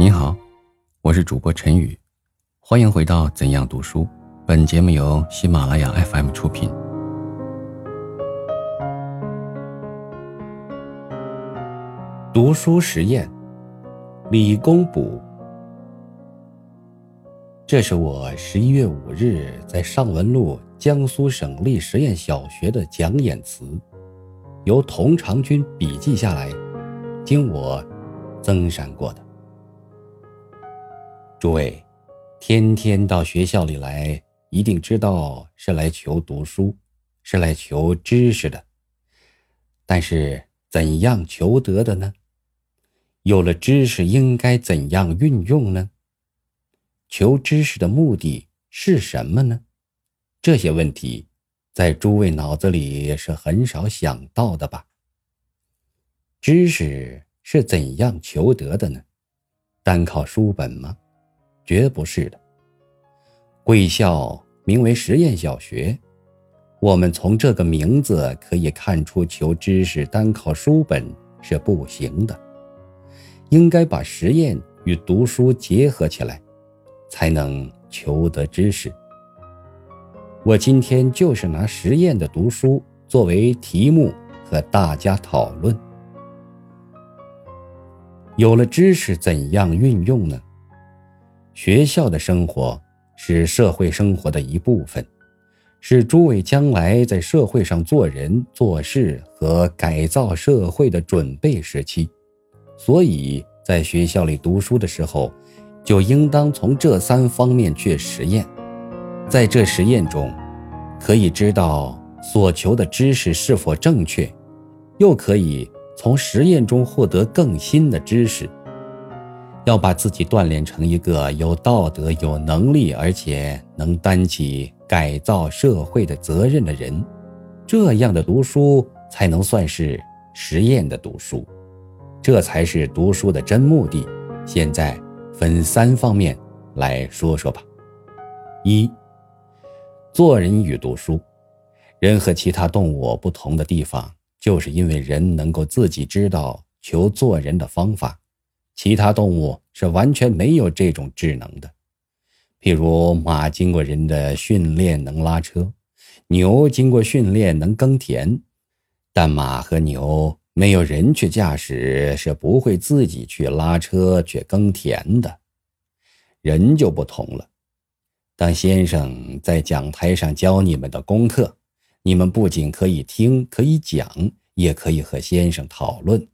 你好，我是主播陈宇，欢迎回到《怎样读书》。本节目由喜马拉雅 FM 出品。读书实验，李公补。这是我十一月五日在上文路江苏省立实验小学的讲演词，由童长军笔记下来，经我增删过的。诸位，天天到学校里来，一定知道是来求读书，是来求知识的。但是怎样求得的呢？有了知识，应该怎样运用呢？求知识的目的是什么呢？这些问题，在诸位脑子里是很少想到的吧？知识是怎样求得的呢？单靠书本吗？绝不是的。贵校名为实验小学，我们从这个名字可以看出，求知识单靠书本是不行的，应该把实验与读书结合起来，才能求得知识。我今天就是拿实验的读书作为题目和大家讨论。有了知识，怎样运用呢？学校的生活是社会生活的一部分，是诸位将来在社会上做人做事和改造社会的准备时期。所以在学校里读书的时候，就应当从这三方面去实验。在这实验中，可以知道所求的知识是否正确，又可以从实验中获得更新的知识。要把自己锻炼成一个有道德、有能力，而且能担起改造社会的责任的人，这样的读书才能算是实验的读书，这才是读书的真目的。现在分三方面来说说吧。一，做人与读书。人和其他动物不同的地方，就是因为人能够自己知道求做人的方法。其他动物是完全没有这种智能的，譬如马经过人的训练能拉车，牛经过训练能耕田，但马和牛没有人去驾驶是不会自己去拉车去耕田的。人就不同了，当先生在讲台上教你们的功课，你们不仅可以听，可以讲，也可以和先生讨论。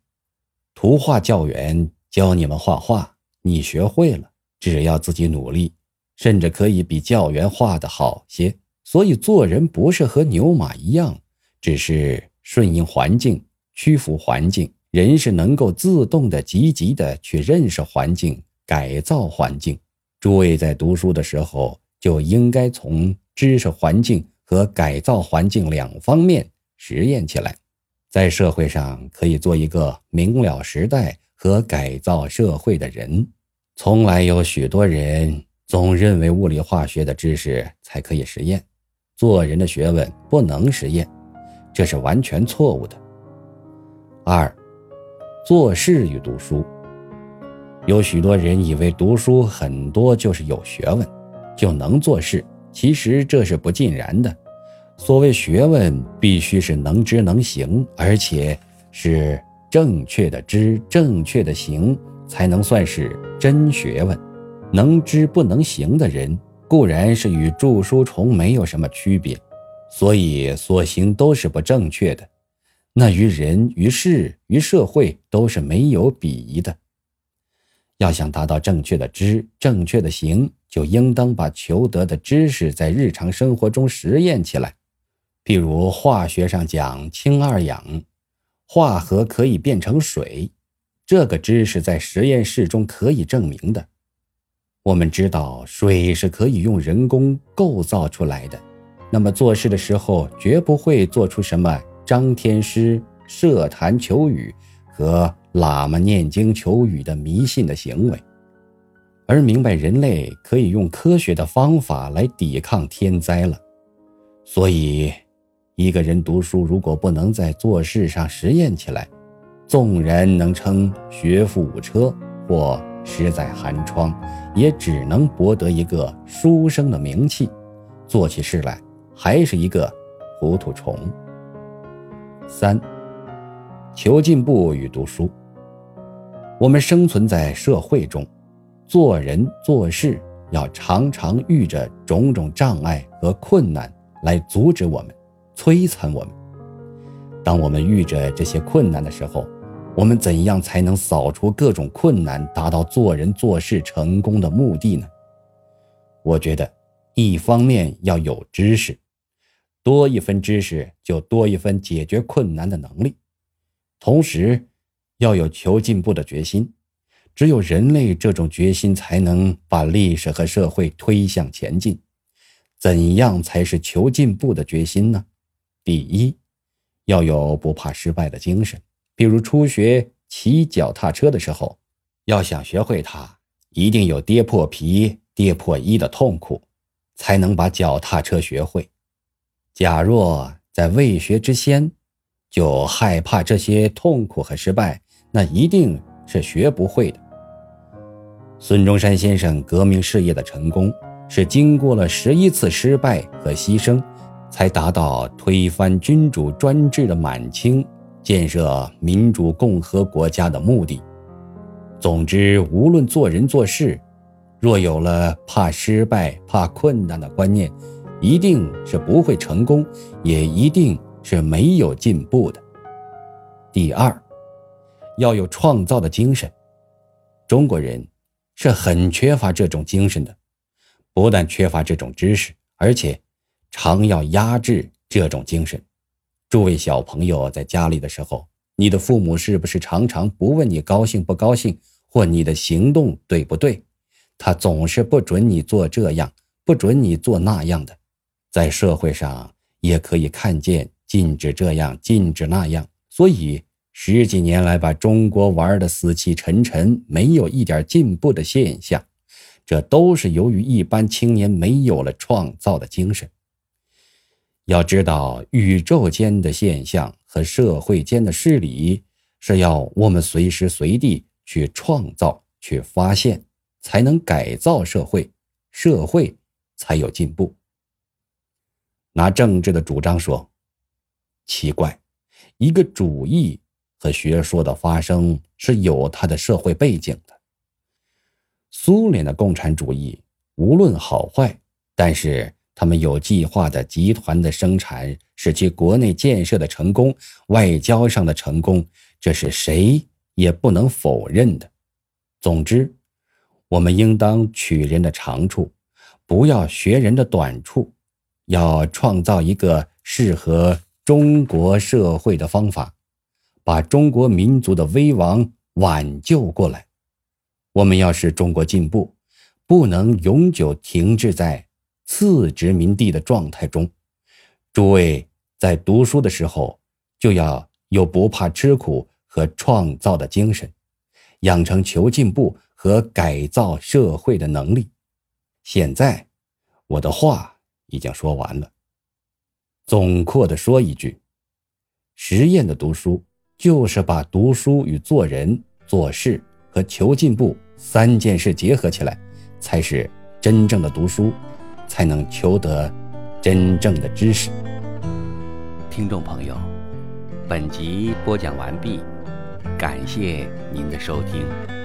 图画教员。教你们画画，你学会了，只要自己努力，甚至可以比教员画的好些。所以做人不是和牛马一样，只是顺应环境、屈服环境。人是能够自动的、积极的去认识环境、改造环境。诸位在读书的时候，就应该从知识环境和改造环境两方面实验起来，在社会上可以做一个明了时代。和改造社会的人，从来有许多人总认为物理化学的知识才可以实验，做人的学问不能实验，这是完全错误的。二，做事与读书，有许多人以为读书很多就是有学问，就能做事，其实这是不尽然的。所谓学问，必须是能知能行，而且是。正确的知，正确的行，才能算是真学问。能知不能行的人，固然是与著书虫没有什么区别，所以所行都是不正确的。那于人、于事、于社会都是没有鄙夷的。要想达到正确的知、正确的行，就应当把求得的知识在日常生活中实验起来。譬如化学上讲氢二氧。化合可以变成水，这个知识在实验室中可以证明的。我们知道水是可以用人工构造出来的，那么做事的时候绝不会做出什么张天师设坛求雨和喇嘛念经求雨的迷信的行为，而明白人类可以用科学的方法来抵抗天灾了。所以。一个人读书，如果不能在做事上实验起来，纵然能称学富五车或实在寒窗，也只能博得一个书生的名气，做起事来还是一个糊涂虫。三，求进步与读书。我们生存在社会中，做人做事要常常遇着种种障碍和困难来阻止我们、摧残我们。当我们遇着这些困难的时候，我们怎样才能扫除各种困难，达到做人做事成功的目的呢？我觉得，一方面要有知识，多一分知识就多一分解决困难的能力，同时。要有求进步的决心，只有人类这种决心，才能把历史和社会推向前进。怎样才是求进步的决心呢？第一，要有不怕失败的精神。比如初学骑脚踏车的时候，要想学会它，一定有跌破皮、跌破衣的痛苦，才能把脚踏车学会。假若在未学之先，就害怕这些痛苦和失败。那一定是学不会的。孙中山先生革命事业的成功，是经过了十一次失败和牺牲，才达到推翻君主专制的满清，建设民主共和国家的目的。总之，无论做人做事，若有了怕失败、怕困难的观念，一定是不会成功，也一定是没有进步的。第二。要有创造的精神，中国人是很缺乏这种精神的。不但缺乏这种知识，而且常要压制这种精神。诸位小朋友在家里的时候，你的父母是不是常常不问你高兴不高兴，或你的行动对不对？他总是不准你做这样，不准你做那样的。在社会上也可以看见禁止这样，禁止那样，所以。十几年来，把中国玩的死气沉沉，没有一点进步的现象，这都是由于一般青年没有了创造的精神。要知道，宇宙间的现象和社会间的事理，是要我们随时随地去创造、去发现，才能改造社会，社会才有进步。拿政治的主张说，奇怪，一个主义。和学说的发生是有它的社会背景的。苏联的共产主义无论好坏，但是他们有计划的集团的生产，使其国内建设的成功，外交上的成功，这是谁也不能否认的。总之，我们应当取人的长处，不要学人的短处，要创造一个适合中国社会的方法。把中国民族的危亡挽救过来。我们要使中国进步，不能永久停滞在次殖民地的状态中。诸位在读书的时候，就要有不怕吃苦和创造的精神，养成求进步和改造社会的能力。现在，我的话已经说完了。总括的说一句：实验的读书。就是把读书与做人做事和求进步三件事结合起来，才是真正的读书，才能求得真正的知识。听众朋友，本集播讲完毕，感谢您的收听。